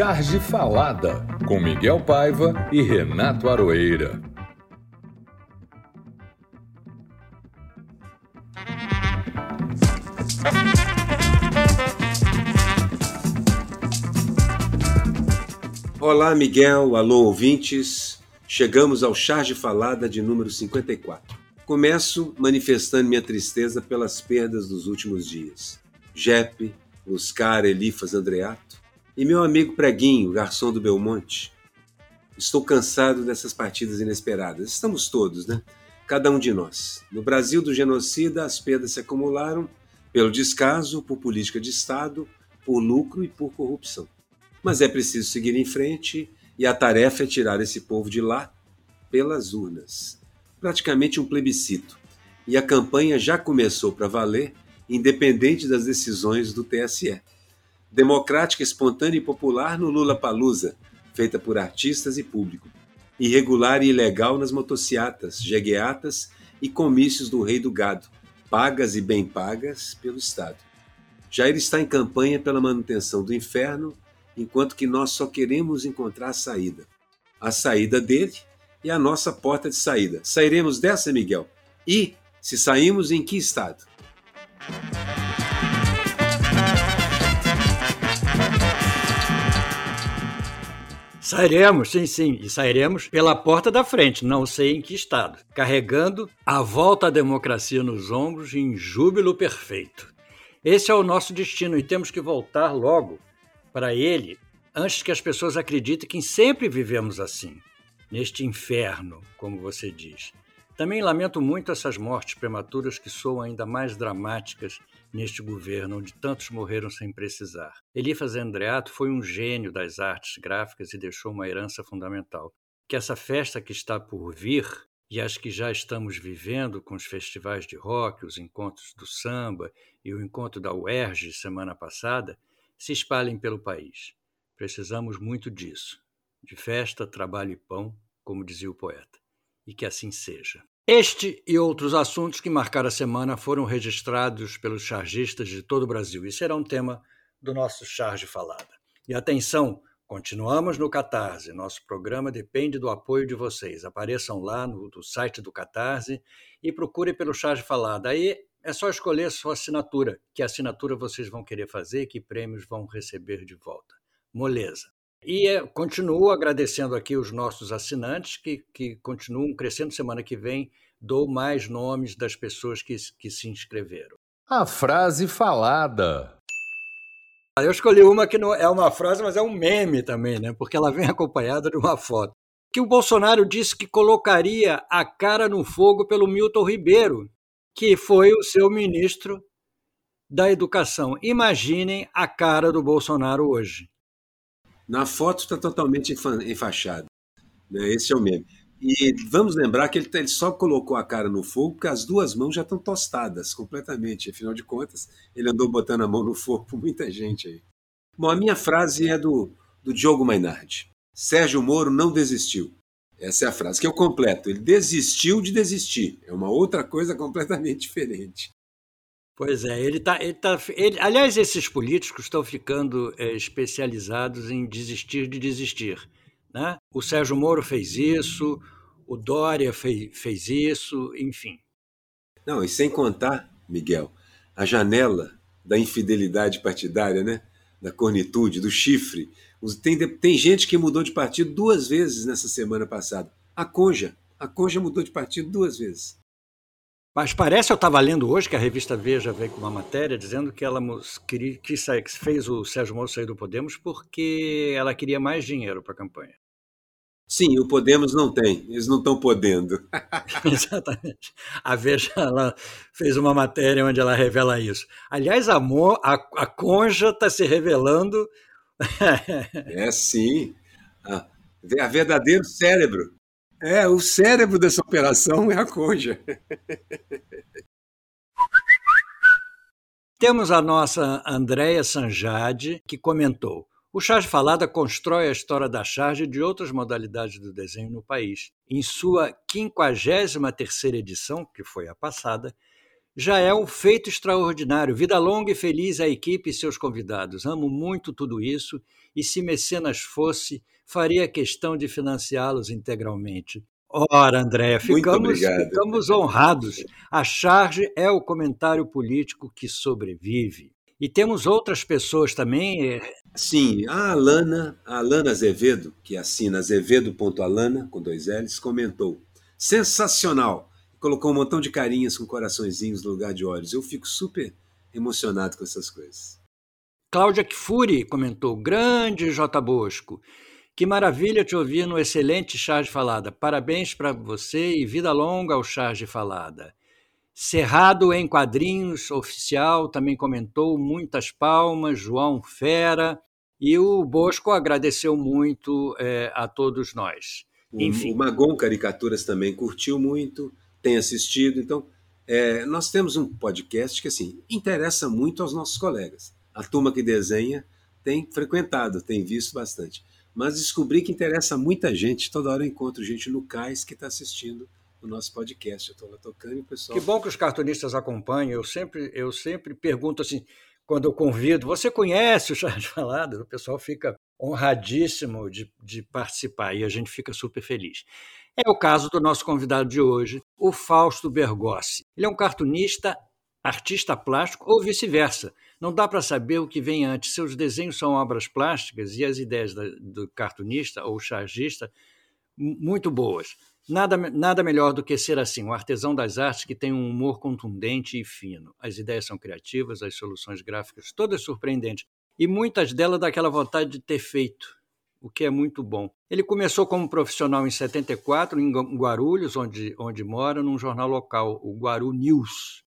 Charge Falada, com Miguel Paiva e Renato Aroeira. Olá, Miguel, alô, ouvintes. Chegamos ao Charge Falada de número 54. Começo manifestando minha tristeza pelas perdas dos últimos dias. Jepe, Oscar Elifas Andreato e meu amigo Preguinho, garçom do Belmonte. Estou cansado dessas partidas inesperadas. Estamos todos, né? Cada um de nós. No Brasil do genocida, as perdas se acumularam pelo descaso, por política de Estado, por lucro e por corrupção. Mas é preciso seguir em frente e a tarefa é tirar esse povo de lá pelas urnas praticamente um plebiscito, e a campanha já começou para valer, independente das decisões do TSE. Democrática, espontânea e popular no Lula Palusa, feita por artistas e público. Irregular e ilegal nas motociatas, jegueatas e comícios do Rei do Gado, pagas e bem pagas pelo Estado. Jair está em campanha pela manutenção do inferno, enquanto que nós só queremos encontrar a saída. A saída dele e a nossa porta de saída. Sairemos dessa, Miguel? E, se saímos, em que estado? Sairemos, sim, sim, e sairemos pela porta da frente, não sei em que estado, carregando a volta à democracia nos ombros em júbilo perfeito. Esse é o nosso destino e temos que voltar logo para ele antes que as pessoas acreditem que sempre vivemos assim neste inferno, como você diz. Também lamento muito essas mortes prematuras que soam ainda mais dramáticas neste governo, onde tantos morreram sem precisar. Elifas Andreato foi um gênio das artes gráficas e deixou uma herança fundamental. Que essa festa que está por vir e as que já estamos vivendo com os festivais de rock, os encontros do samba e o encontro da UERJ semana passada, se espalhem pelo país. Precisamos muito disso de festa, trabalho e pão, como dizia o poeta. E que assim seja. Este e outros assuntos que marcaram a semana foram registrados pelos chargistas de todo o Brasil e será um tema do nosso Charge Falada. E atenção, continuamos no Catarse. Nosso programa depende do apoio de vocês. Apareçam lá no, site do Catarse e procurem pelo Charge Falada. Aí é só escolher sua assinatura, que assinatura vocês vão querer fazer que prêmios vão receber de volta. Moleza. E é, continuo agradecendo aqui os nossos assinantes que, que continuam crescendo. Semana que vem dou mais nomes das pessoas que, que se inscreveram. A frase falada. Eu escolhi uma que não é uma frase, mas é um meme também, né? Porque ela vem acompanhada de uma foto. Que o Bolsonaro disse que colocaria a cara no fogo pelo Milton Ribeiro, que foi o seu ministro da Educação. Imaginem a cara do Bolsonaro hoje. Na foto está totalmente enfaixado. Né? Esse é o meme. E vamos lembrar que ele, tá, ele, só colocou a cara no fogo porque as duas mãos já estão tostadas completamente. Afinal de contas, ele andou botando a mão no fogo por muita gente aí. Bom, a minha frase é do, do Diogo Mainardi. Sérgio Moro não desistiu. Essa é a frase que eu completo. Ele desistiu de desistir. É uma outra coisa completamente diferente. Pois é, ele está. Ele tá, ele, aliás, esses políticos estão ficando é, especializados em desistir de desistir. Né? O Sérgio Moro fez isso, o Dória fez, fez isso, enfim. Não, e sem contar, Miguel, a janela da infidelidade partidária, né? da cornitude, do chifre. Tem, tem gente que mudou de partido duas vezes nessa semana passada. A Conja. A Conja mudou de partido duas vezes. Mas parece, eu estava lendo hoje que a revista Veja veio com uma matéria dizendo que ela que, que fez o Sérgio Moro sair do Podemos porque ela queria mais dinheiro para a campanha. Sim, o Podemos não tem, eles não estão podendo. Exatamente. A Veja ela fez uma matéria onde ela revela isso. Aliás, a, Mo, a, a Conja está se revelando. é sim. A, a verdadeiro cérebro. É, o cérebro dessa operação é a Conja. Temos a nossa Andréia Sanjade, que comentou: o Charge Falada constrói a história da charge e de outras modalidades do desenho no país. Em sua 53ª edição, que foi a passada, já é um feito extraordinário. Vida longa e feliz à equipe e seus convidados. Amo muito tudo isso e, se mecenas fosse, faria questão de financiá-los integralmente. Ora, André, ficamos, ficamos honrados. A charge é o comentário político que sobrevive. E temos outras pessoas também. Eh, Sim, a Alana, a Alana Azevedo, que assina azevedo.alana, com dois L's, comentou. Sensacional! Colocou um montão de carinhas com coraçõezinhos no lugar de olhos. Eu fico super emocionado com essas coisas. Cláudia Kfouri comentou: Grande J. Bosco. Que maravilha te ouvir no excelente Charge Falada. Parabéns para você e vida longa ao Charge Falada. Cerrado em Quadrinhos Oficial também comentou muitas palmas, João Fera, e o Bosco agradeceu muito é, a todos nós. Enfim. O, Magon Caricaturas também curtiu muito, tem assistido. Então, é, nós temos um podcast que assim interessa muito aos nossos colegas. A turma que desenha tem frequentado, tem visto bastante. Mas descobri que interessa muita gente. Toda hora eu encontro gente no cais que está assistindo o nosso podcast. Eu estou lá tocando e o pessoal. Que bom que os cartunistas acompanham. Eu sempre, eu sempre pergunto assim, quando eu convido, você conhece o Charles Falado? O pessoal fica honradíssimo de, de participar e a gente fica super feliz. É o caso do nosso convidado de hoje, o Fausto Bergossi. Ele é um cartunista, artista plástico ou vice-versa. Não dá para saber o que vem antes. Seus desenhos são obras plásticas e as ideias do cartunista ou chargista muito boas. Nada, nada melhor do que ser assim, um artesão das artes que tem um humor contundente e fino. As ideias são criativas, as soluções gráficas todas surpreendentes. E muitas delas daquela vontade de ter feito, o que é muito bom. Ele começou como profissional em 74, em Guarulhos, onde, onde mora, num jornal local, o Guaru News,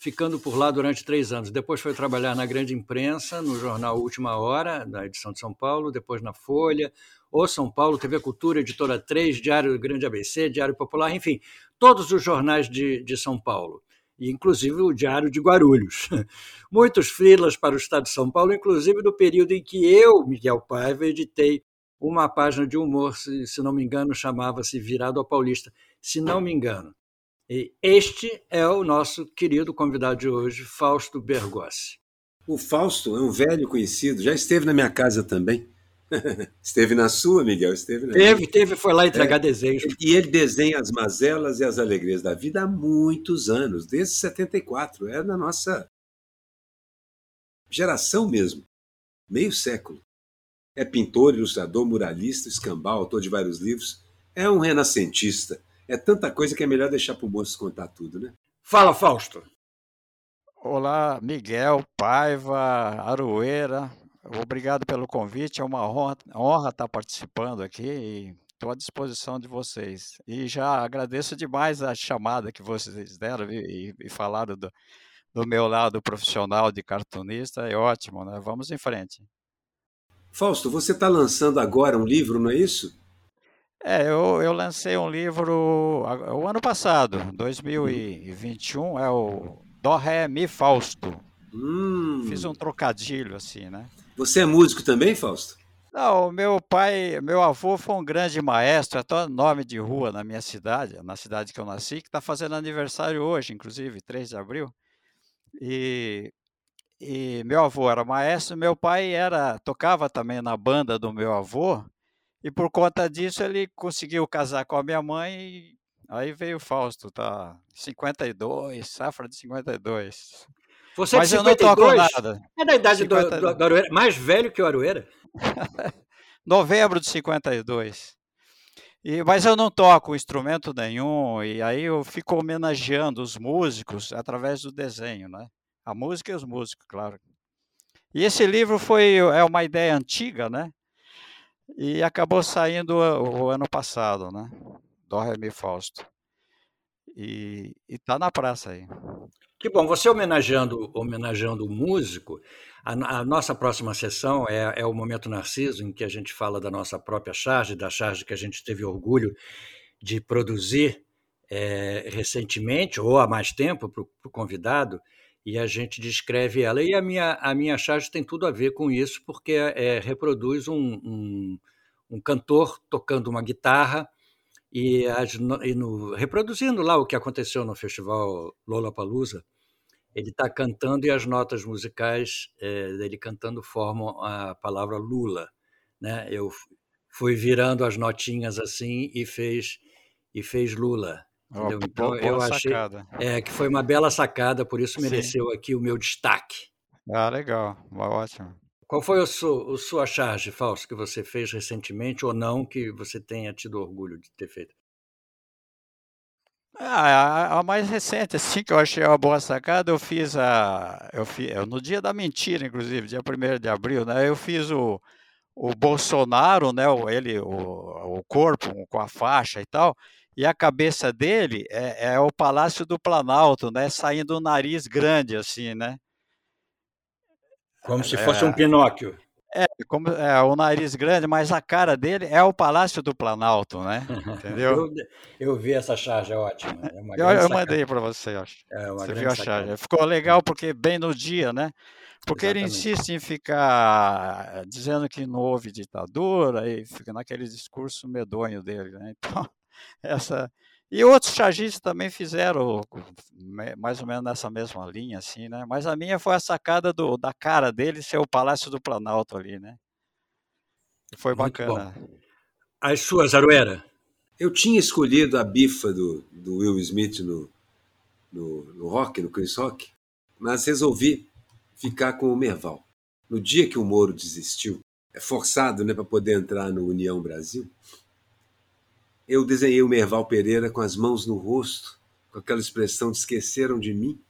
ficando por lá durante três anos. Depois foi trabalhar na grande imprensa, no jornal Última Hora, da edição de São Paulo, depois na Folha, O São Paulo, TV Cultura, Editora 3, Diário Grande ABC, Diário Popular, enfim, todos os jornais de, de São Paulo, inclusive o Diário de Guarulhos. Muitos frilas para o Estado de São Paulo, inclusive no período em que eu, Miguel Paiva, editei uma página de humor, se, se não me engano, chamava-se Virado ao Paulista, se não me engano. E este é o nosso querido convidado de hoje, Fausto Bergossi. O Fausto é um velho conhecido, já esteve na minha casa também. esteve na sua, Miguel? Esteve na Teve, minha. teve, foi lá entregar é. desejos. E ele desenha as mazelas e as alegrias da vida há muitos anos, desde 74. É da nossa geração mesmo, meio século. É pintor, ilustrador, muralista, escambau, autor de vários livros. É um renascentista é tanta coisa que é melhor deixar para o moço contar tudo, né? Fala, Fausto. Olá, Miguel, Paiva, Aroeira. Obrigado pelo convite. É uma honra, honra estar participando aqui e estou à disposição de vocês. E já agradeço demais a chamada que vocês deram e, e falaram do, do meu lado profissional de cartunista. É ótimo, né? Vamos em frente. Fausto, você está lançando agora um livro, não é isso? É, eu, eu lancei um livro o ano passado, 2021, é o Dó Ré Mi Fausto. Hum. Fiz um trocadilho assim, né? Você é músico também, Fausto? Não, meu pai, meu avô foi um grande maestro, é até nome de rua na minha cidade, na cidade que eu nasci, que está fazendo aniversário hoje, inclusive, 3 de abril. E, e meu avô era maestro, meu pai era tocava também na banda do meu avô, e por conta disso ele conseguiu casar com a minha mãe e aí veio o Fausto, tá? 52, safra de 52. Você Mas de 52? eu não toco nada. É da idade 50... do, do, Aroeira, mais velho que o Aroeira? Novembro de 52. E, mas eu não toco instrumento nenhum, e aí eu fico homenageando os músicos através do desenho, né? A música e os músicos, claro. E esse livro foi é uma ideia antiga, né? E acabou saindo o, o ano passado, né? Do Remy Fausto. E está na praça aí. Que bom, você homenageando, homenageando o músico, a, a, nossa próxima sessão é, é, o Momento Narciso, em que a gente fala da nossa própria charge, da charge que a gente teve orgulho de produzir é, recentemente, ou há mais tempo, para o convidado, e a gente descreve ela. E a minha, a minha charge tem tudo a ver com isso, porque é, reproduz um, um, um, cantor tocando uma guitarra e, as, e no, reproduzindo lá o que aconteceu no festival Lollapalooza ele está cantando e as notas musicais é, dele cantando formam a palavra Lula. Né? Eu fui virando as notinhas assim e fez e fez Lula. Oh, então eu achei é, que foi uma bela sacada, por isso mereceu Sim. aqui o meu destaque. Ah, legal, ótimo. Qual foi a sua, a sua charge, Fausto, que você fez recentemente ou não, que você tenha tido orgulho de ter feito? Ah, a, a mais recente, assim, que eu achei uma boa sacada, eu fiz a. Eu fiz, no dia da mentira, inclusive, dia 1 de abril, né? Eu fiz o, o Bolsonaro, né? Ele, o, o corpo com a faixa e tal, e a cabeça dele é, é o Palácio do Planalto, né? Saindo o nariz grande, assim, né? Como se fosse é, um Pinóquio. É, como, é, o nariz grande, mas a cara dele é o Palácio do Planalto, né? Entendeu? eu, eu, vi essa charge, é ótima. É eu, eu mandei para você, acho. É você viu a charge. Ficou legal porque bem no dia, né? Porque Exatamente. ele insiste em ficar dizendo que não houve ditadura e fica naquele discurso medonho dele, né? Então, essa e outros chargistas também fizeram mais ou menos nessa mesma linha, assim, né? Mas a minha foi a sacada do, da cara dele ser o Palácio do Planalto ali, né? Foi bacana. As suas, Aruera? Eu tinha escolhido a bifa do, do Will Smith no, no, no rock, no Chris Rock, mas resolvi ficar com o Merval. No dia que o Moro desistiu, é forçado né, para poder entrar no União Brasil, eu desenhei o Merval Pereira com as mãos no rosto, com aquela expressão de esqueceram de mim,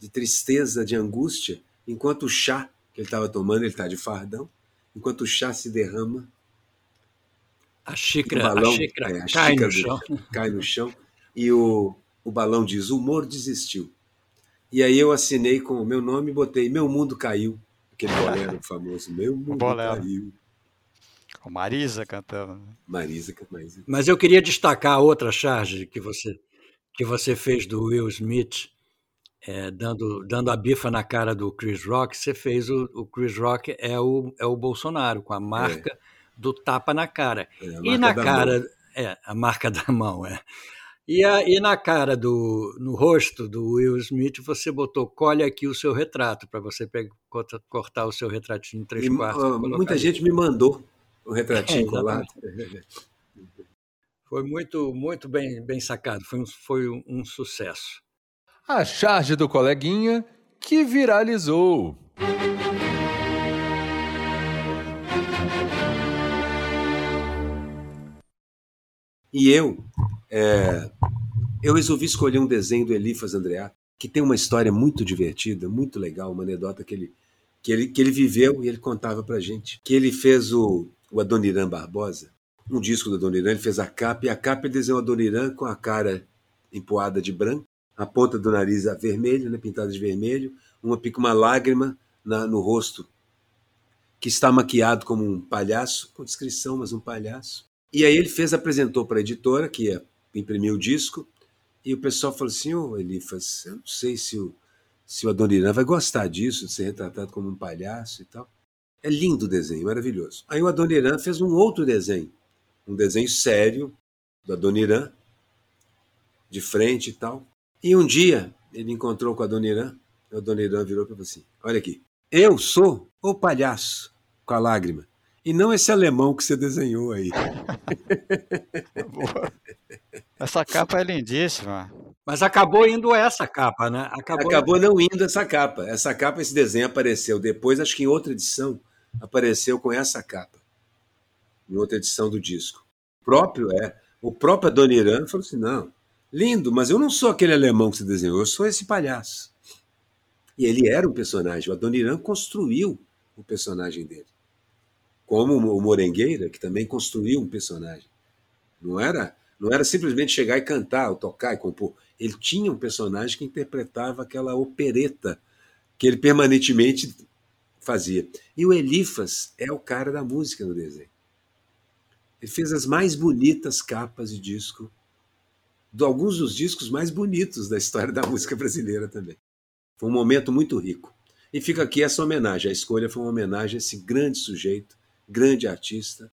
de tristeza, de angústia, enquanto o chá que ele estava tomando, ele está de fardão, enquanto o chá se derrama. A xícara, balão, a xícara, é, a cai, xícara no chão. cai no chão. E o, o balão diz: o humor desistiu. E aí eu assinei com o meu nome e botei: Meu mundo caiu. Aquele bolero famoso: Meu mundo caiu. Com Marisa cantando. Né? Marisa, Marisa. Mas eu queria destacar outra charge que você, que você fez do Will Smith, é, dando, dando a bifa na cara do Chris Rock. Você fez o, o Chris Rock é o, é o Bolsonaro, com a marca é. do tapa na cara. É, e na cara. Mão. É, a marca da mão, é. E, a, e na cara do, no rosto do Will Smith, você botou colhe aqui o seu retrato, para você pegar, cortar o seu retratinho em três e, quartos. Muita gente me mandou o retratinho é, colado. Foi muito, muito bem, bem sacado, foi, um, foi um, sucesso. A charge do coleguinha que viralizou. E eu, é, eu resolvi escolher um desenho do Elifas Andreato, que tem uma história muito divertida, muito legal, uma anedota que ele, que ele, que ele viveu e ele contava pra gente. Que ele fez o o Adoniran Barbosa, um disco do Adoniran, ele fez a capa, e a capa ele desenhou o Adoniran com a cara empoada de branco, a ponta do nariz vermelho, né, pintada de vermelho, uma pica uma lágrima na, no rosto, que está maquiado como um palhaço, com descrição, mas um palhaço. E aí ele fez, apresentou para a editora, que ia imprimir o disco, e o pessoal falou assim, ô oh, Elifas, eu não sei se o, se o Adoniran vai gostar disso, de ser retratado como um palhaço e tal. É lindo o desenho, maravilhoso. Aí o Adoniran fez um outro desenho, um desenho sério do Adoniran, de frente e tal. E um dia ele encontrou com o Adoniran, o Adoniran virou para ele assim: Olha aqui, eu sou o palhaço, com a lágrima, e não esse alemão que você desenhou aí. Essa capa é lindíssima. Mas acabou indo essa capa, né? Acabou, acabou não indo essa capa. Essa capa, esse desenho apareceu depois, acho que em outra edição, apareceu com essa capa, em outra edição do disco. O próprio é, o próprio Adoniran falou assim: não, lindo, mas eu não sou aquele alemão que você desenhou, eu sou esse palhaço. E ele era um personagem, o Adoniran construiu o personagem dele. Como o Morengueira, que também construiu um personagem. Não era, não era simplesmente chegar e cantar, ou tocar e compor. Ele tinha um personagem que interpretava aquela opereta que ele permanentemente fazia. E o Elifas é o cara da música no desenho. Ele fez as mais bonitas capas de disco, de alguns dos discos mais bonitos da história da música brasileira também. Foi um momento muito rico. E fica aqui essa homenagem. A escolha foi uma homenagem a esse grande sujeito, grande artista,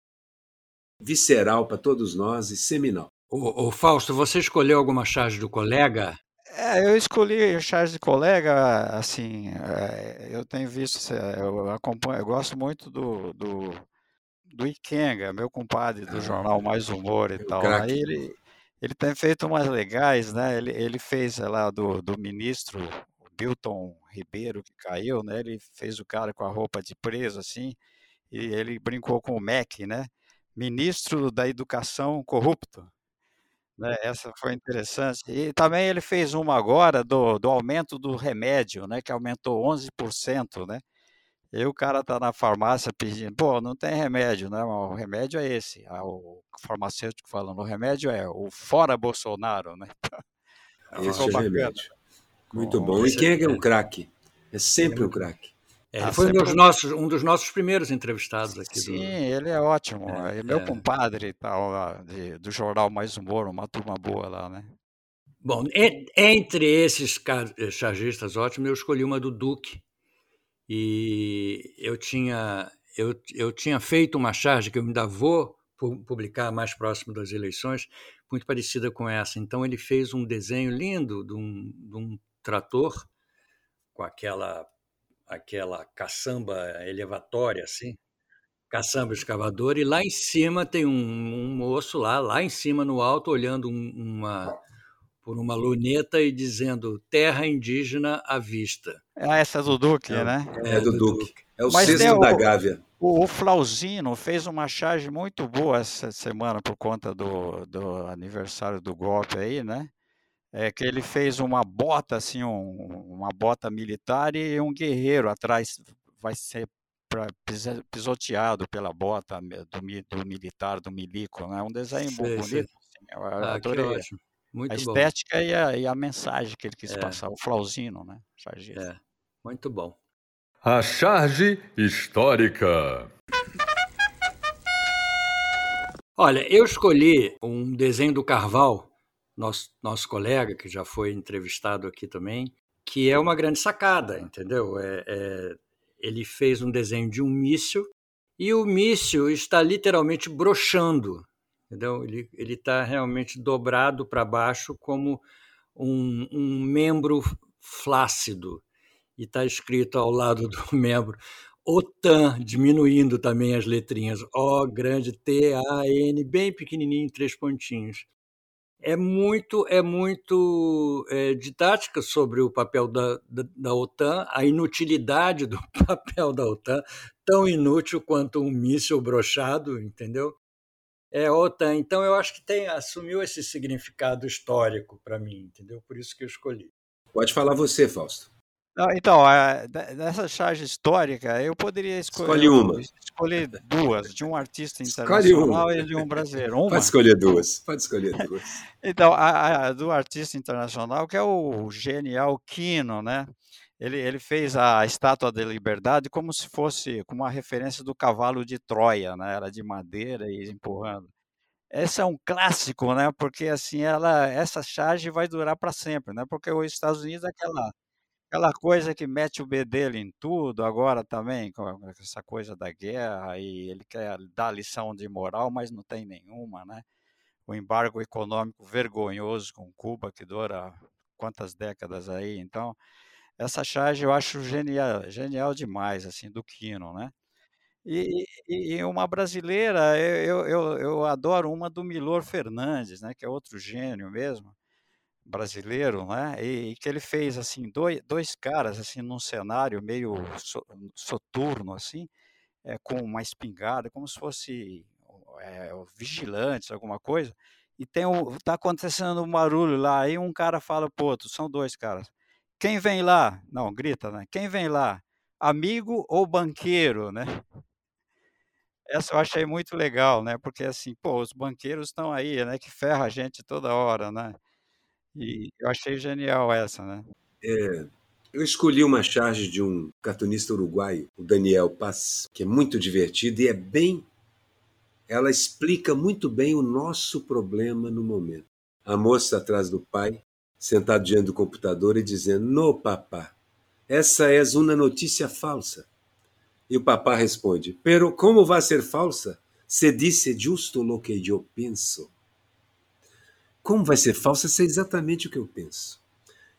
visceral para todos nós e seminal. O, o, Fausto, você escolheu alguma charge do colega? É, eu escolhi o Charles de Colega, assim, é, eu tenho visto, eu acompanho, eu gosto muito do, do, do Ikenga, meu compadre do ah, jornal Mais Humor e tal. Aí ele, ele tem feito umas legais, né? Ele, ele fez lá do, do ministro Bilton Ribeiro que caiu, né? Ele fez o cara com a roupa de preso, assim, e ele brincou com o MEC, né? Ministro da Educação corrupto. Né? Essa foi interessante. E também ele fez uma agora do, do aumento do remédio, né? Que aumentou 11%, né? E o cara tá na farmácia pedindo, pô, não tem remédio, né? O remédio é esse. Ah, o farmacêutico falando, o remédio é o fora Bolsonaro, né? Esse é o remédio. Muito bom. E quem é que é o craque? É sempre o craque. É, ele ah, foi um dos, nossos, um dos nossos primeiros entrevistados aqui. Sim, do... ele é ótimo. É, é meu é. compadre tal, de, do jornal Mais Humor, uma turma boa lá, né? Bom, entre esses chargistas ótimos, eu escolhi uma do Duque. E eu tinha, eu, eu tinha feito uma charge que eu ainda vou publicar mais próximo das eleições, muito parecida com essa. Então, ele fez um desenho lindo de um, de um trator com aquela aquela caçamba elevatória assim, caçamba escavador e lá em cima tem um, um, moço lá, lá em cima no alto olhando um, uma por uma luneta e dizendo terra indígena à vista. Ah, essa é do Duque, é, né? É, é do, do Duque. Duque. É o Mas da Gávea. O, o Flauzino fez uma charge muito boa essa semana por conta do, do aniversário do golpe aí, né? É que ele fez uma bota assim, um, uma bota militar e um guerreiro atrás vai ser pra, pisoteado pela bota do, do militar, do milico, né? Um desenho sei, bonito. Sei. Assim, eu ah, adorei. Muito a estética e a, e a, mensagem que ele quis é. passar, o Flauzino, né? É. Muito bom. A charge histórica. Olha, eu escolhi um desenho do Carval nosso, nosso colega, que já foi entrevistado aqui também, que é uma grande sacada, entendeu? É, é, ele fez um desenho de um míssil e o míssil está literalmente brochando, entendeu? Ele está realmente dobrado para baixo como um, um membro flácido e está escrito ao lado do membro OTAN, diminuindo também as letrinhas O grande T A N bem pequenininho, três pontinhos é muito é muito é, didática sobre o papel da, da, da, OTAN, a inutilidade do papel da OTAN, tão inútil quanto um míssil brochado, entendeu? É a OTAN. Então eu acho que tem assumiu esse significado histórico para mim, entendeu? Por isso que eu escolhi. Pode falar você, Fausto. Então, nessa charge histórica, eu poderia escolher, Escolhe uma. escolher duas, de um artista internacional e de um brasileiro. Uma? Pode escolher duas, pode escolher duas. então, a, a, do artista internacional, que é o genial Quino, né? Ele, ele fez a Estátua da Liberdade como se fosse com uma referência do cavalo de Troia, né? Era de madeira e empurrando. Esse é um clássico, né? Porque assim, ela, essa charge vai durar para sempre, né? Porque os Estados Unidos é aquela Aquela coisa que mete o bedelho em tudo, agora também, com essa coisa da guerra, e ele quer dar lição de moral, mas não tem nenhuma, né? O embargo econômico vergonhoso com Cuba, que dura quantas décadas aí. Então, essa charge eu acho genial, genial demais, assim, do Quino, né? E, e, e uma brasileira, eu, eu, eu adoro uma do Milor Fernandes, né? Que é outro gênio mesmo brasileiro, né? E, e, que ele fez assim dois, dois caras assim num cenário meio so, soturno assim, é, com uma espingarda, como se fosse é, vigilantes, alguma coisa. E tem o, tá acontecendo um barulho lá, aí um cara fala pro outro, são dois caras. Quem vem lá? Não, grita, né? Quem vem lá? Amigo ou banqueiro, né? Essa eu achei muito legal, né? Porque assim, pô, os banqueiros estão aí, né? Que ferra a gente toda hora, né? E eu achei genial essa, né? É, eu escolhi uma charge de um cartunista uruguaio, o Daniel Paz, que é muito divertido e é bem. Ela explica muito bem o nosso problema no momento. A moça atrás do pai, sentado diante do computador e dizendo: No, papá, essa é uma notícia falsa. E o papá responde: Pero como vai ser falsa? Se disse justo lo que eu penso. Como vai ser falso? Isso é exatamente o que eu penso.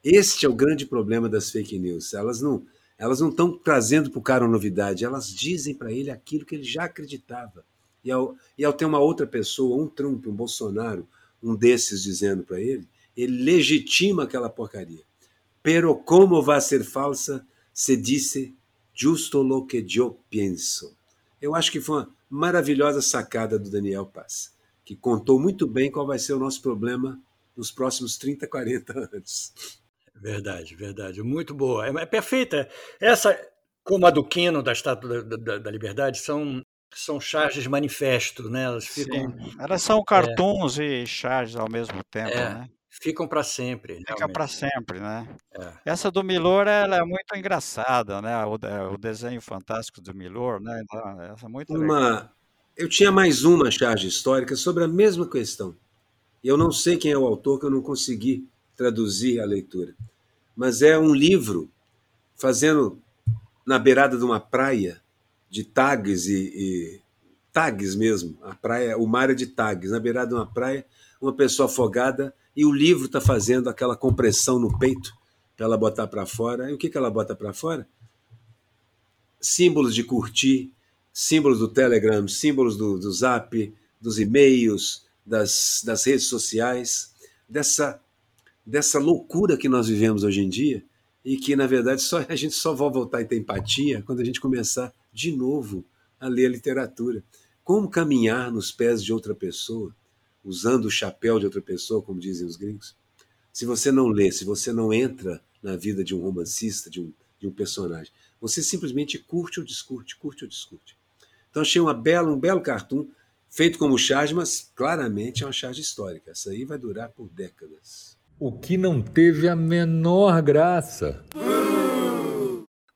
Este é o grande problema das fake news. Elas não elas não estão trazendo para o cara uma novidade, elas dizem para ele aquilo que ele já acreditava. E ao, e ao ter uma outra pessoa, um Trump, um Bolsonaro, um desses dizendo para ele, ele legitima aquela porcaria. Pero como vai ser falsa se disse justo lo que yo pienso. Eu acho que foi uma maravilhosa sacada do Daniel Paz, que contou muito bem qual vai ser o nosso problema nos próximos 30, 40 anos. Verdade, verdade. Muito boa. É, é perfeita. Essa, como a do Quino, da Estátua da, da, da Liberdade, são são charges manifesto, né? Elas ficam. Sim. Elas são cartoons é, e charges ao mesmo tempo, é, né? Ficam para sempre. Fica para sempre, né? É. Essa do Milor ela é muito engraçada, né? O, o desenho fantástico do Milor, né? Então, essa é muito uma... Eu tinha mais uma charge histórica sobre a mesma questão. Eu não sei quem é o autor, que eu não consegui traduzir a leitura. Mas é um livro fazendo na beirada de uma praia de tags e, e tags mesmo. A praia, o mar é de tags. Na beirada de uma praia, uma pessoa afogada e o livro está fazendo aquela compressão no peito para ela botar para fora. E o que, que ela bota para fora? Símbolos de curtir, símbolos do Telegram, símbolos do, do Zap, dos e-mails, das, das redes sociais, dessa, dessa loucura que nós vivemos hoje em dia e que, na verdade, só, a gente só vai voltar a ter empatia quando a gente começar de novo a ler a literatura. Como caminhar nos pés de outra pessoa, usando o chapéu de outra pessoa, como dizem os gringos? Se você não lê, se você não entra na vida de um romancista, de um, de um personagem, você simplesmente curte ou discute, curte ou discute. Então achei uma bela, um belo cartoon feito como charge, mas claramente é uma charge histórica. Essa aí vai durar por décadas. O que não teve a menor graça.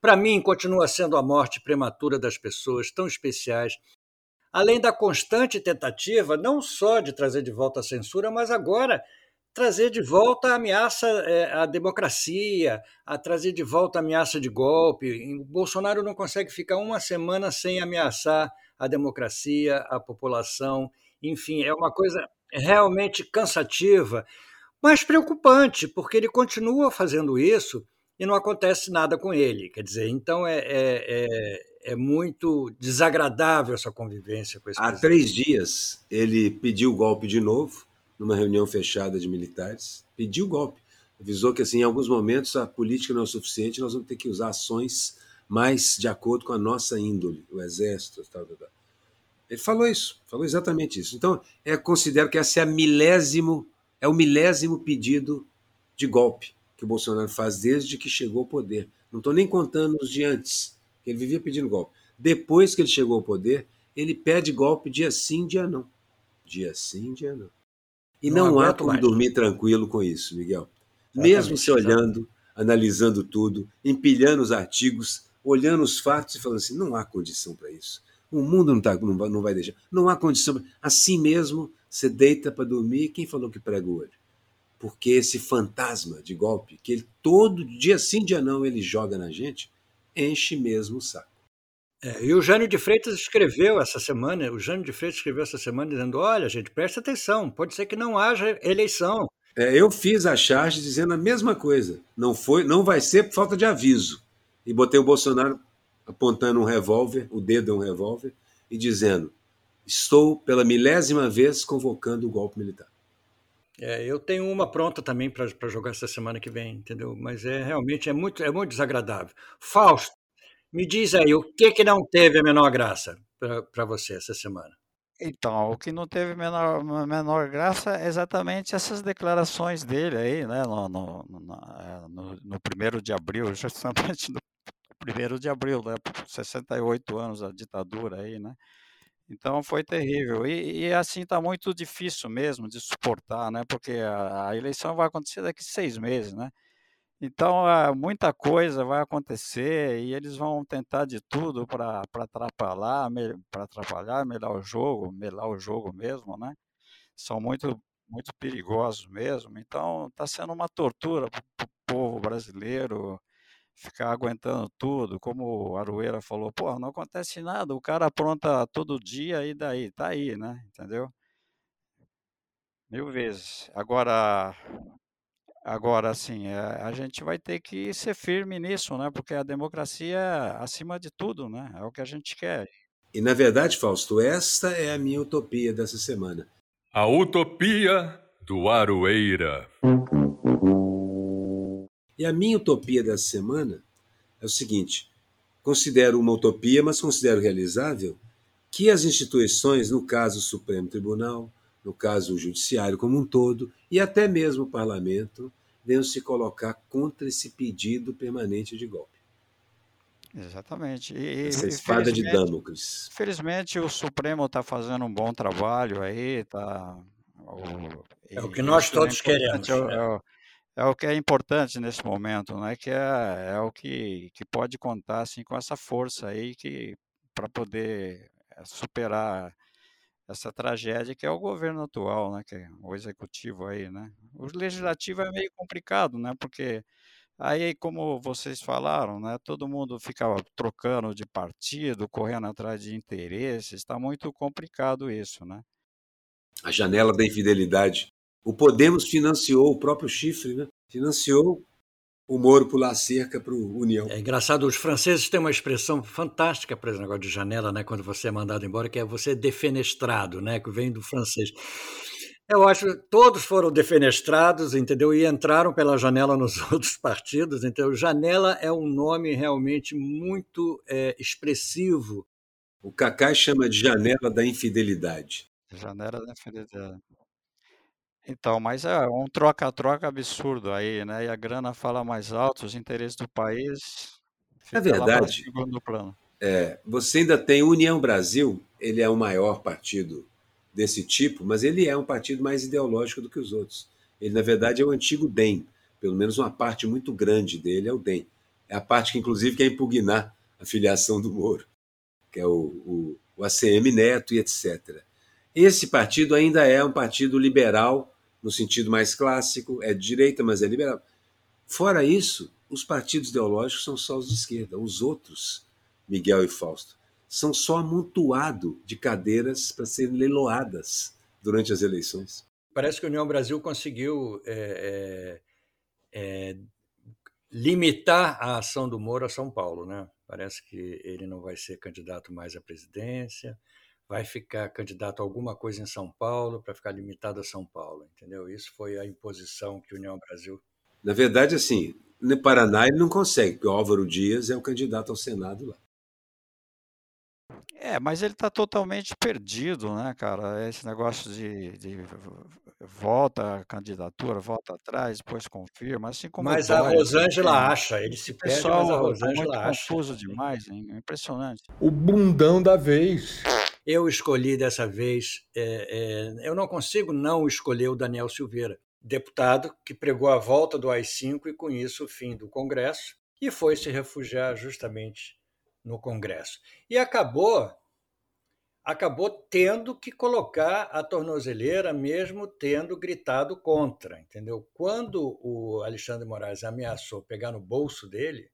Para mim, continua sendo a morte prematura das pessoas tão especiais, além da constante tentativa não só de trazer de volta a censura, mas agora trazer de volta a ameaça é, à democracia, a trazer de volta a ameaça de golpe. O Bolsonaro não consegue ficar uma semana sem ameaçar a democracia, a população. Enfim, é uma coisa realmente cansativa, mas preocupante, porque ele continua fazendo isso e não acontece nada com ele. Quer dizer, então é, é, é, é muito desagradável essa convivência com esse Há três dias ele pediu o golpe de novo, numa reunião fechada de militares. Pediu golpe. Avisou que, assim, em alguns momentos, a política não é o suficiente, nós vamos ter que usar ações mais de acordo com a nossa índole, o exército, tal, tal, tal. Ele falou isso, falou exatamente isso. Então, eu considero que esse é, milésimo, é o milésimo pedido de golpe que o Bolsonaro faz desde que chegou ao poder. Não estou nem contando os de antes, que ele vivia pedindo golpe. Depois que ele chegou ao poder, ele pede golpe dia sim, dia não. Dia sim, dia não. E não, não há como mais. dormir tranquilo com isso, Miguel. Mesmo se olhando, analisando tudo, empilhando os artigos, olhando os fatos e falando assim: não há condição para isso. O mundo não, tá, não, vai, não vai deixar. Não há condição. Assim mesmo, você deita para dormir. Quem falou que prega o olho? Porque esse fantasma de golpe, que ele todo dia sim, dia não, ele joga na gente, enche mesmo o saco. É, e o Jânio de Freitas escreveu essa semana, o Jânio de Freitas escreveu essa semana dizendo: olha, gente, presta atenção, pode ser que não haja eleição. É, eu fiz a charge dizendo a mesma coisa. Não foi, não vai ser por falta de aviso e botei o Bolsonaro apontando um revólver, o dedo é um revólver, e dizendo: Estou pela milésima vez convocando o golpe militar. É, eu tenho uma pronta também para jogar essa semana que vem, entendeu? Mas é realmente é muito, é muito desagradável. Fausto, me diz aí, o que, que não teve a menor graça para você essa semana? Então, o que não teve menor, menor graça é exatamente essas declarações dele aí, né, no, no, no, é, no, primeiro de abril, justamente no primeiro de abril, né, 68 anos da ditadura aí, né, então foi terrível. E, e assim está muito difícil mesmo de suportar, né? Porque a, a, eleição vai acontecer daqui seis meses, né? Então muita coisa vai acontecer e eles vão tentar de tudo para atrapalhar, para atrapalhar, melhor o jogo, melhor o jogo mesmo, né? São muito muito perigosos mesmo. Então está sendo uma tortura para o povo brasileiro ficar aguentando tudo, como o Aroeira falou, pô, não acontece nada, o cara apronta todo dia e daí, tá aí, né? Entendeu? Mil vezes. Agora, Agora, assim, é, a gente vai ter que ser firme nisso, né? Porque a democracia é acima de tudo, né? É o que a gente quer. E, na verdade, Fausto, esta é a minha utopia dessa semana. A utopia do Aroeira. E a minha utopia dessa semana é o seguinte: considero uma utopia, mas considero realizável que as instituições, no caso o Supremo Tribunal, no caso o Judiciário como um todo, e até mesmo o Parlamento, venham se colocar contra esse pedido permanente de golpe. Exatamente. E, Essa espada de Damocles. Felizmente o Supremo está fazendo um bom trabalho aí, tá. é o que nós todos é queremos. É, né? é, é, o que é importante nesse momento, né? Que é, é o que, que pode contar assim com essa força aí que para poder é, superar essa tragédia que é o governo atual, né, que é o executivo aí, né? O legislativo é meio complicado, né? Porque aí, como vocês falaram, né, todo mundo ficava trocando de partido, correndo atrás de interesses, está muito complicado isso, né? A janela da infidelidade. O Podemos financiou o próprio chifre, né? Financiou o Moro pular cerca para o União. É engraçado, os franceses têm uma expressão fantástica para esse negócio de janela, né? Quando você é mandado embora, que é você defenestrado, né? Que vem do francês. Eu acho que todos foram defenestrados, entendeu? E entraram pela janela nos outros partidos. Então, janela é um nome realmente muito é, expressivo. O Cacá chama de janela da infidelidade. Janela da infidelidade. Então, mas é um troca-troca absurdo aí, né? E a grana fala mais alto, os interesses do país É verdade, segundo plano. é, você ainda tem União Brasil, ele é o maior partido desse tipo, mas ele é um partido mais ideológico do que os outros. Ele, na verdade, é o antigo DEM, pelo menos uma parte muito grande dele é o DEM. É a parte que, inclusive, quer impugnar a filiação do Moro, que é o, o, o ACM Neto e etc. Esse partido ainda é um partido liberal no sentido mais clássico, é de direita, mas é liberal. Fora isso, os partidos ideológicos são só os de esquerda. Os outros, Miguel e Fausto, são só amontoado de cadeiras para serem leiloadas durante as eleições. Parece que a União Brasil conseguiu é, é, é, limitar a ação do Moro a São Paulo, né? Parece que ele não vai ser candidato mais à presidência, vai ficar candidato a alguma coisa em São Paulo para ficar limitado a São Paulo, entendeu? Isso foi a imposição que a União Brasil. Na verdade, assim, no Paraná ele não consegue, porque o Álvaro Dias é o candidato ao Senado lá. É, mas ele está totalmente perdido, né, cara? Esse negócio de, de volta a candidatura, volta atrás, depois confirma, assim como Mas a Rosângela acha, ele se perde, mas a tá Rosângela muito acha. confuso demais, hein? É impressionante. O bundão da vez. Eu escolhi dessa vez, é, é, eu não consigo não escolher o Daniel Silveira, deputado que pregou a volta do AI-5 e com isso o fim do Congresso e foi se refugiar justamente no Congresso. E acabou acabou tendo que colocar a tornozeleira mesmo tendo gritado contra, entendeu? Quando o Alexandre Moraes ameaçou pegar no bolso dele,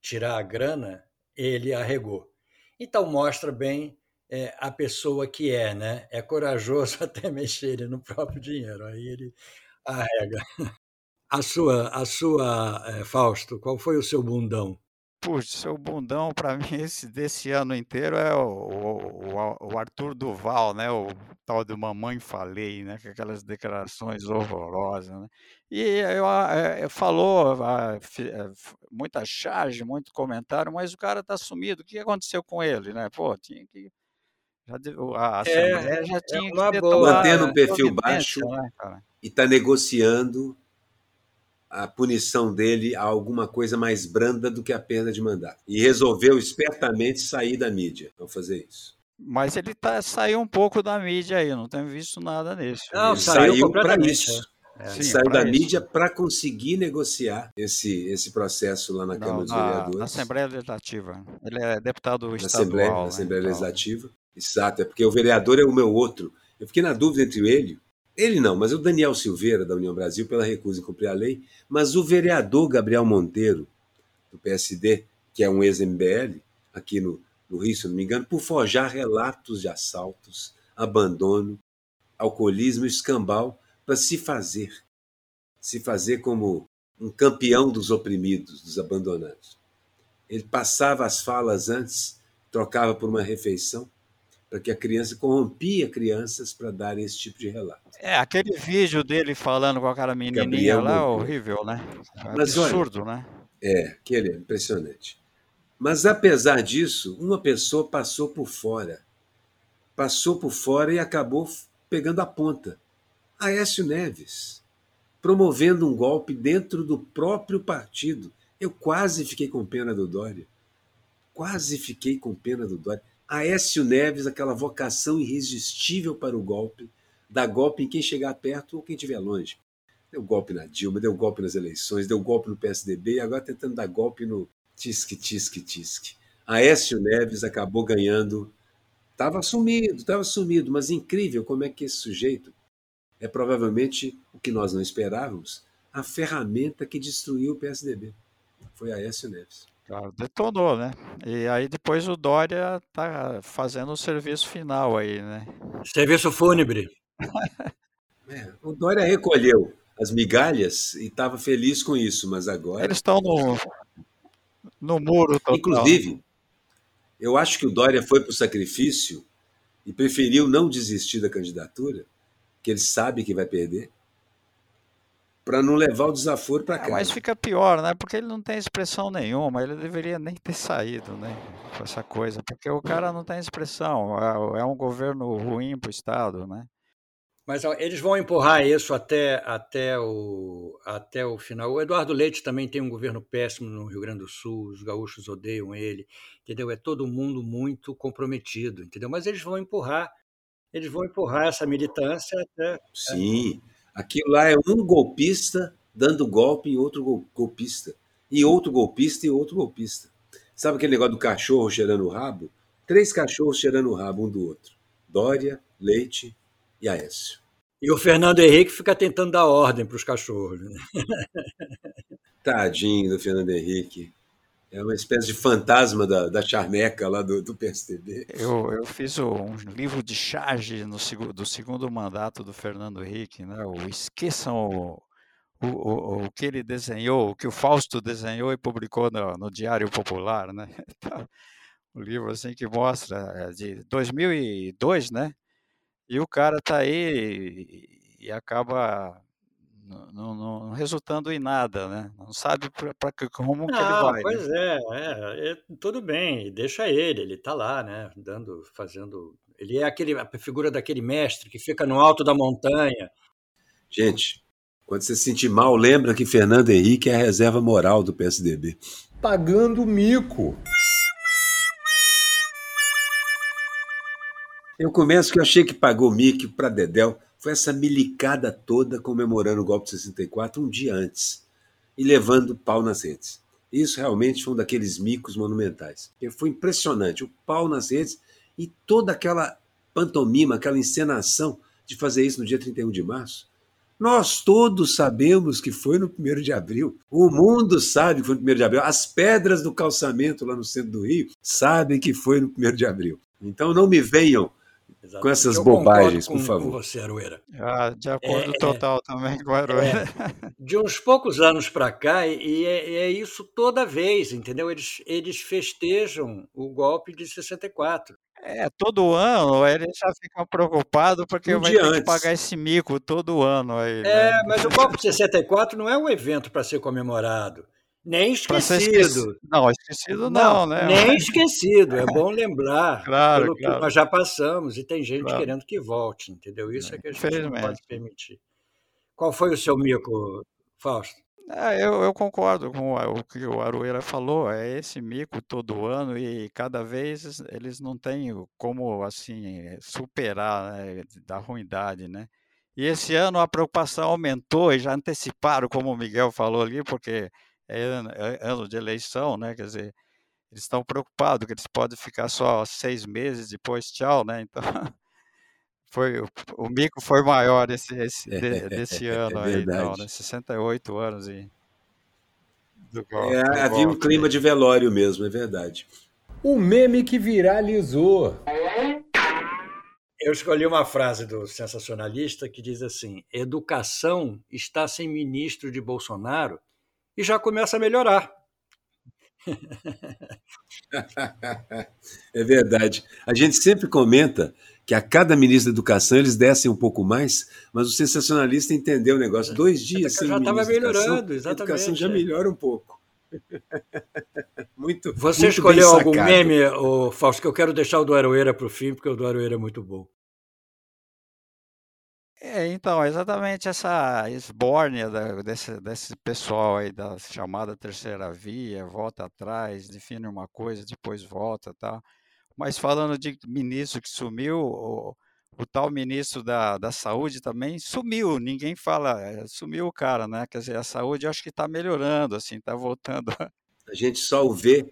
tirar a grana, ele arregou. Então mostra bem é, a pessoa que é, né? É corajoso até mexer no próprio dinheiro, aí ele arrega. A sua, a sua é, Fausto, qual foi o seu bundão? Puxa, seu bundão para mim esse desse ano inteiro é o, o, o Arthur Duval, né? O tal do Mamãe Falei, né? Com aquelas declarações horrorosas, né? E eu, é, falou a, fi- é, muita charge, muito comentário, mas o cara tá sumido. O que aconteceu com ele, né? Pô, tinha que já a É, Assembleia já tinha que uma ter boa. Mantendo um perfil baixo. né? E está negociando a punição dele a alguma coisa mais branda do que a pena de mandato. E resolveu espertamente sair da mídia ao fazer isso. Mas ele tá, saiu um pouco da mídia aí, não tenho visto nada nisso. Não, Ele saiu para isso. É. Sim, saiu da isso. mídia para conseguir negociar esse, esse processo lá na Não, Câmara dos na, Vereadores. na Assembleia Legislativa. Ele é deputado na estadual. Assembleia, na né, Assembleia então. Legislativa. Exato, é porque o vereador é o meu outro. Eu fiquei na dúvida entre ele, ele não, mas o Daniel Silveira, da União Brasil, pela recusa em cumprir a lei, mas o vereador Gabriel Monteiro, do PSD, que é um ex-MBL, aqui no, no Rio, se não me engano, por forjar relatos de assaltos, abandono, alcoolismo e escambau para se fazer. se fazer como um campeão dos oprimidos, dos abandonados. Ele passava as falas antes, trocava por uma refeição, para que a criança corrompia crianças para darem esse tipo de relato. É, aquele vídeo dele falando com aquela menininha Gabriel lá, Monteiro. horrível, né? Mas, Absurdo, olha, né? É, aquele é impressionante. Mas apesar disso, uma pessoa passou por fora. Passou por fora e acabou pegando a ponta. Aécio Neves, promovendo um golpe dentro do próprio partido. Eu quase fiquei com pena do Dória. Quase fiquei com pena do Dória. Aécio Neves, aquela vocação irresistível para o golpe, dá golpe em quem chegar perto ou quem estiver longe. Deu golpe na Dilma, deu golpe nas eleições, deu golpe no PSDB e agora tentando dar golpe no tisque, tisque, tisque. Aécio Neves acabou ganhando. Estava sumido, estava sumido, mas incrível como é que esse sujeito é provavelmente o que nós não esperávamos, a ferramenta que destruiu o PSDB. Foi Aécio Neves. Claro, detonou, né? E aí depois o Dória tá fazendo o serviço final aí, né? Serviço fúnebre. é, o Dória recolheu as migalhas e estava feliz com isso, mas agora. Eles estão no, no muro total. Inclusive, eu acho que o Dória foi para o sacrifício e preferiu não desistir da candidatura, que ele sabe que vai perder, para não levar o desaforo para cá. mas fica pior, né? Porque ele não tem expressão nenhuma, ele deveria nem ter saído, né? Com essa coisa, porque o cara não tem expressão, é, é um governo ruim para o Estado, né? Mas eles vão empurrar isso até, até, o, até o final. O Eduardo Leite também tem um governo péssimo no Rio Grande do Sul, os gaúchos odeiam ele, entendeu? É todo mundo muito comprometido, entendeu? Mas eles vão empurrar, eles vão empurrar essa militância até. Sim. É. Aquilo lá é um golpista dando golpe em outro golpista. E outro golpista e outro golpista. Sabe aquele negócio do cachorro cheirando o rabo? Três cachorros cheirando o rabo um do outro. Dória, Leite e Aécio. E o Fernando Henrique fica tentando dar ordem para os cachorros. Né? Tadinho do Fernando Henrique. É uma espécie de fantasma da, da charneca lá do, do PSDB. Eu, eu fiz um livro de charge no, do segundo mandato do Fernando Henrique, né? o Esqueçam o, o, o, o, que ele desenhou, o que o Fausto desenhou e publicou no, no Diário Popular. Né? um livro assim que mostra, é de 2002, né? E o cara tá aí e, e acaba não, não, resultando em nada, né? Não sabe para que como que ele vai. Né? Pois né? é, é, tudo bem, deixa ele, ele está lá, né? Dando, fazendo. Ele é aquele, a figura daquele mestre que fica no alto da montanha. Gente, quando você se sentir mal, lembra que Fernando Henrique é a reserva moral do PSDB. Pagando mico. Eu começo que eu achei que pagou mico para Dedel foi essa milicada toda comemorando o golpe de 64 um dia antes e levando pau nas redes. Isso realmente foi um daqueles micos monumentais. Foi impressionante, o pau nas redes e toda aquela pantomima, aquela encenação de fazer isso no dia 31 de março. Nós todos sabemos que foi no 1 de abril. O mundo sabe que foi no 1 de abril. As pedras do calçamento lá no centro do Rio sabem que foi no 1 de abril. Então não me venham Exatamente. com essas bobagens, por favor. Com você, Aroeira. Ah, de acordo é, total é, também com o Aroeira. É, de uns poucos anos para cá, e é, é, isso toda vez, entendeu? Eles, eles festejam o golpe de 64. É, todo ano eles já ficam preocupados porque um vai ter antes. que pagar esse mico todo ano. Aí, é, né? mas o golpe de 64 não é um evento para ser comemorado. Nem esquecido. Não, esquecido não, não, né? Nem esquecido, é bom lembrar claro, pelo claro. que nós já passamos e tem gente claro. querendo que volte, entendeu? Isso é que a gente não pode permitir. Qual foi o seu mico, Fausto? É, eu, eu, concordo com o que o Aroeira falou, é esse mico todo ano e cada vez eles não têm como assim superar né, da ruindade, né? E esse ano a preocupação aumentou e já anteciparam, como o Miguel falou ali, porque ano, é ano de eleição, né? Quer dizer, eles estão preocupados que eles podem ficar só seis meses depois, tchau, né? Então, foi, o, o mico foi maior esse, esse de, desse é ano é aí, não, né? 68 anos e. Do golpe, é, do havia um clima de velório mesmo, é verdade. O meme que viralizou. Eu escolhi uma frase do sensacionalista que diz assim: educação está sem ministro de Bolsonaro e já começa a melhorar. é verdade. A gente sempre comenta que a cada ministro da Educação eles descem um pouco mais, mas o sensacionalista entendeu o negócio. Dois dias sem já estava melhorando, exatamente. A educação já melhora um pouco. muito Você muito escolheu algum meme, Fausto, que eu quero deixar o do Aroeira para o fim, porque o do Aroeira é muito bom. É, então, exatamente essa esbórnia da, desse, desse pessoal aí da chamada terceira via, volta atrás, define uma coisa, depois volta tal. Mas falando de ministro que sumiu, o, o tal ministro da, da saúde também sumiu, ninguém fala, é, sumiu o cara, né? Quer dizer, a saúde acho que está melhorando, assim, está voltando. A gente só o vê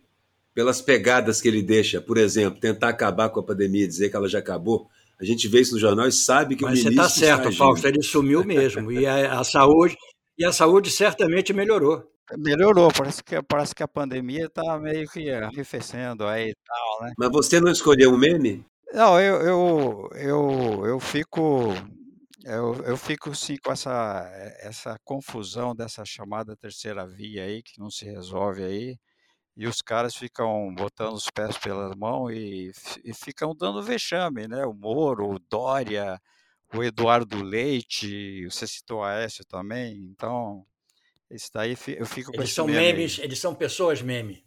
pelas pegadas que ele deixa, por exemplo, tentar acabar com a pandemia, dizer que ela já acabou, a gente vê isso no jornal e sabe que Mas o ministro. Mas você está certo, Fausto, ele sumiu mesmo. E a, a, saúde, e a saúde certamente melhorou. Melhorou, parece que, parece que a pandemia está meio que arrefecendo aí e tal, né? Mas você não escolheu um meme? Não, eu, eu, eu, eu fico. Eu, eu fico sim com essa, essa confusão dessa chamada terceira via aí, que não se resolve aí e os caras ficam botando os pés pelas mãos e, e, ficam dando vexame, né? O Moro, o Dória, o Eduardo Leite, você citou a Aécio também, então esse daí eu fico com eles são memes, eles são pessoas meme.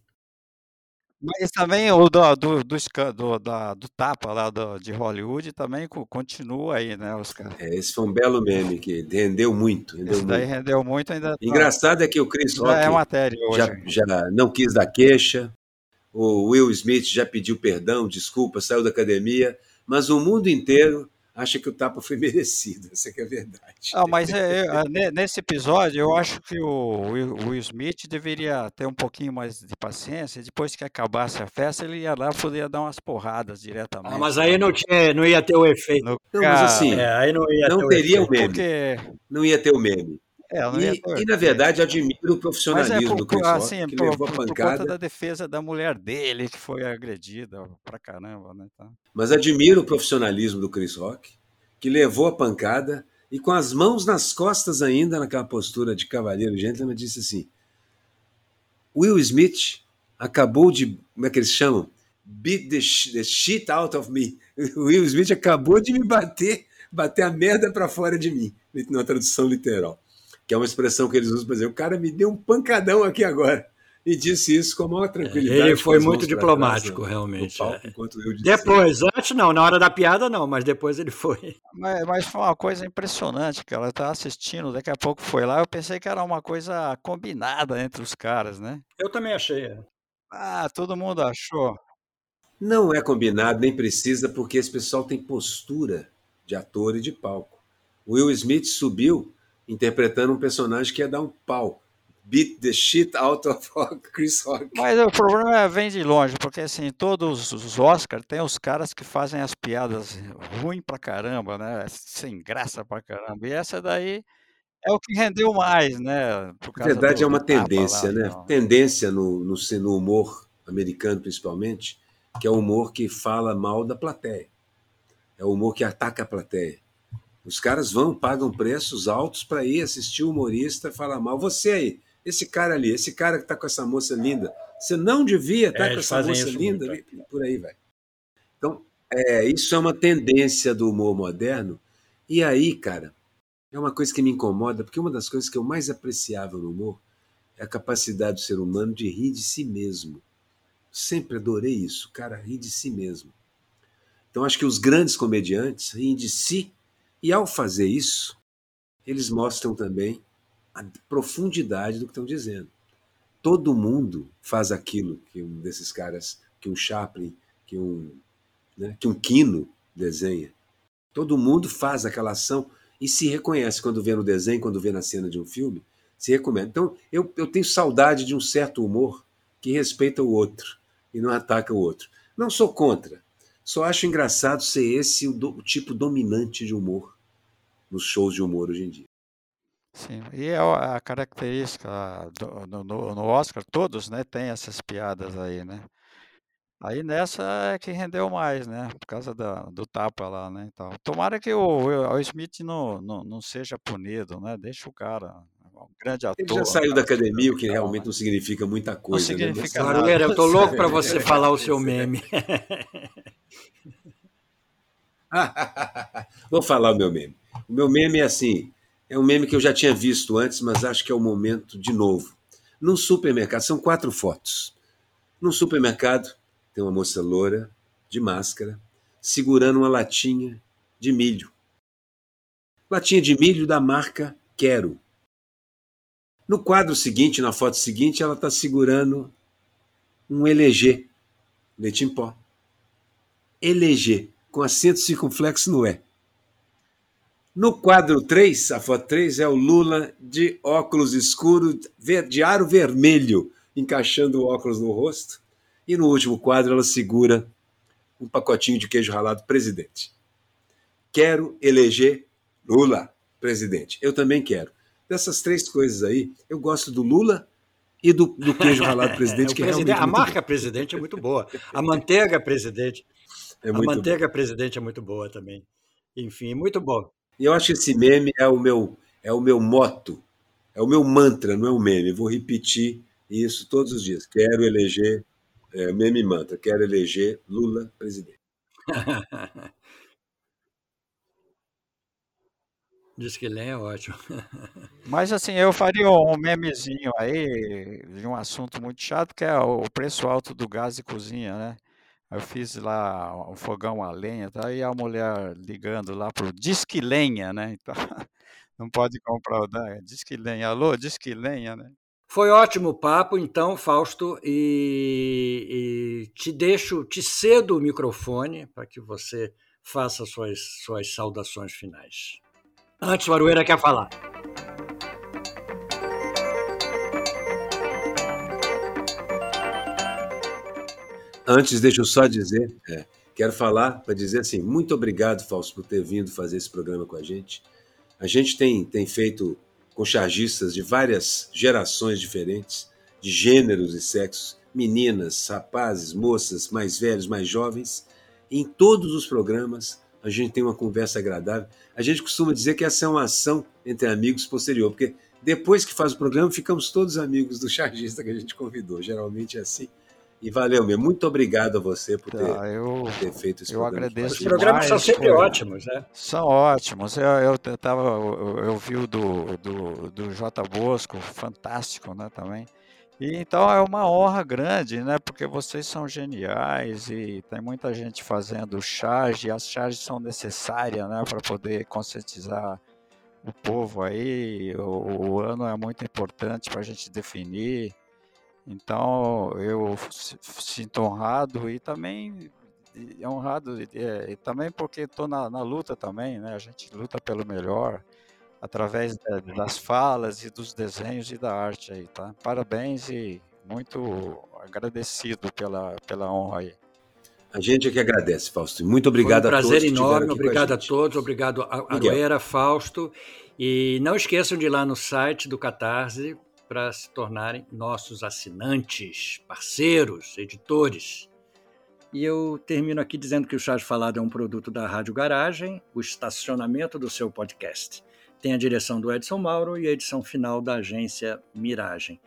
Mas também o do, do, do, do, da, do tapa lá do, de Hollywood também continua aí, né? Os caras. É, esse foi um belo meme que rendeu muito. Rendeu esse muito. daí rendeu muito ainda. Tá Engraçado é que o Chris Rock é matéria hoje. Já, já não quis dar queixa. O Will Smith já pediu perdão, desculpa, saiu da academia, mas o mundo inteiro acha que o tapa foi merecido. Essa é a verdade. Ah, mas é, é, nesse episódio, eu acho que o Will Smith deveria ter um pouquinho mais de paciência. Depois que acabasse a festa, ele ia lá poderia dar umas porradas diretamente. Ah, mas aí não, tinha, não ia ter o efeito. No, não, mas assim, é, aí não, ia não ter teria o, o meme. Porque... Não ia ter o meme. É, e, e, na verdade, admiro o profissionalismo é por, do Chris assim, Rock, que por, levou a pancada. Por conta da defesa da mulher dele, que foi agredida pra caramba, né? Então... Mas admiro o profissionalismo do Chris Rock, que levou a pancada e com as mãos nas costas ainda, naquela postura de cavaleiro gentleman, disse assim: Will Smith acabou de, como é que eles chamam? Beat the, the shit out of me. Will Smith acabou de me bater, bater a merda para fora de mim, na tradução literal. Que é uma expressão que eles usam para dizer: o cara me deu um pancadão aqui agora e disse isso com a maior tranquilidade. Ele foi muito diplomático, trás, realmente. Palco, é. depois, antes não, na hora da piada não, mas depois ele foi. Mas, mas foi uma coisa impressionante, que ela estava assistindo, daqui a pouco foi lá, eu pensei que era uma coisa combinada entre os caras, né? Eu também achei. É. Ah, todo mundo achou. Não é combinado, nem precisa, porque esse pessoal tem postura de ator e de palco. O Will Smith subiu interpretando um personagem que ia dar um pau beat the shit out of Chris Rock. Mas o problema é, vem de longe, porque assim, todos os Oscars tem os caras que fazem as piadas ruim pra caramba, né? Sem graça pra caramba. E essa daí é o que rendeu mais, né? Na verdade, do, é uma tendência, lá, né? Então. Tendência no, no, no humor americano, principalmente, que é o humor que fala mal da plateia. É o humor que ataca a plateia. Os caras vão, pagam preços altos para ir assistir o humorista falar mal. Você aí, esse cara ali, esse cara que está com essa moça linda, você não devia estar tá é, com essa moça linda, muito. É. por aí vai. Então, é, isso é uma tendência do humor moderno. E aí, cara, é uma coisa que me incomoda, porque uma das coisas que eu mais apreciava no humor é a capacidade do ser humano de rir de si mesmo. Sempre adorei isso, cara, rir de si mesmo. Então, acho que os grandes comediantes riem de si, e ao fazer isso, eles mostram também a profundidade do que estão dizendo. Todo mundo faz aquilo que um desses caras, que um Chaplin, que um, né, que um Quino desenha. Todo mundo faz aquela ação e se reconhece quando vê no desenho, quando vê na cena de um filme, se recomenda. Então, eu, eu tenho saudade de um certo humor que respeita o outro e não ataca o outro. Não sou contra, só acho engraçado ser esse o, do, o tipo dominante de humor nos shows de humor hoje em dia. Sim, e é a característica do, no, no Oscar, todos, né, tem essas piadas aí, né? Aí nessa é que rendeu mais, né? Por causa da, do tapa lá, né? Então, tomara que o, o Smith não, não, não seja punido, né? Deixa o cara, um grande ator. Ele já saiu da academia, o que realmente não significa muita coisa. Não significa né? nada. eu tô louco para você falar o seu meme. Vou falar o meu meme. O meu meme é assim, é um meme que eu já tinha visto antes, mas acho que é o momento de novo. Num supermercado, são quatro fotos. Num supermercado, tem uma moça loura, de máscara, segurando uma latinha de milho. Latinha de milho da marca Quero. No quadro seguinte, na foto seguinte, ela está segurando um LG, leite em pó. LG, com acento circunflexo no E. No quadro 3, a foto 3 é o Lula de óculos escuros, de aro vermelho, encaixando o óculos no rosto. E no último quadro, ela segura um pacotinho de queijo ralado presidente. Quero eleger Lula presidente. Eu também quero. Dessas três coisas aí, eu gosto do Lula e do, do queijo ralado presidente, que é presidente, realmente A marca presidente é muito boa. A manteiga presidente. É a manteiga presidente é muito boa também. Enfim, muito bom. E eu acho que esse meme é o meu é o meu moto, é o meu mantra, não é um meme. Eu vou repetir isso todos os dias. Quero eleger é, meme mantra. Quero eleger Lula presidente. Diz que lê é ótimo. Mas assim, eu faria um memezinho aí de um assunto muito chato, que é o preço alto do gás de cozinha, né? Eu fiz lá o fogão a lenha, tá? e a mulher ligando lá pro Disque Lenha, né? Então, não pode comprar o da Disque Lenha. Alô, Disque Lenha, né? Foi ótimo papo, então, Fausto, e, e te deixo, te cedo o microfone para que você faça suas, suas saudações finais. Antes, o Arueira quer falar. Antes, deixa eu só dizer, é, quero falar para dizer assim, muito obrigado, Fausto, por ter vindo fazer esse programa com a gente. A gente tem, tem feito com chargistas de várias gerações diferentes, de gêneros e sexos, meninas, rapazes, moças, mais velhos, mais jovens. Em todos os programas a gente tem uma conversa agradável. A gente costuma dizer que essa é uma ação entre amigos posterior, porque depois que faz o programa, ficamos todos amigos do chargista que a gente convidou. Geralmente é assim. E valeu mesmo. Muito obrigado a você por ter, Tá, eu, ter feito esse eu programa. agradeço Os programas são sempre foi- ótimos, né? São ótimos. Eu, eu, eu tava, eu, eu vi o do, do, do J. Bosco, fantástico, né, também. E então é uma honra grande, né, porque vocês são geniais e tem muita gente fazendo charge, as charges são necessárias, né, para poder conscientizar o povo aí. O, o ano é muito importante para a gente definir. Então eu sinto honrado e também e honrado é, e também porque estou na, na luta também, né? A gente luta pelo melhor através da- das falas e dos desenhos e da arte aí, tá? Parabéns e muito agradecido pela, pela honra aí. A gente é que agradece, Fausto. Muito obrigado um a todos. prazer enorme, obrigado a, gente. todos, obrigado a. Aroeira, Fausto. E não esqueçam de ir lá no site do Catarse para se tornarem nossos assinantes, parceiros, editores. E eu termino aqui dizendo que o Chá de Falado é um produto da Rádio Garagem, o estacionamento do seu podcast. Tem a direção do Edson Mauro e a edição final da agência Miragem.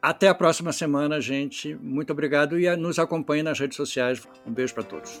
Até a próxima semana, gente. Muito obrigado e nos acompanhe nas redes sociais. Um beijo para todos.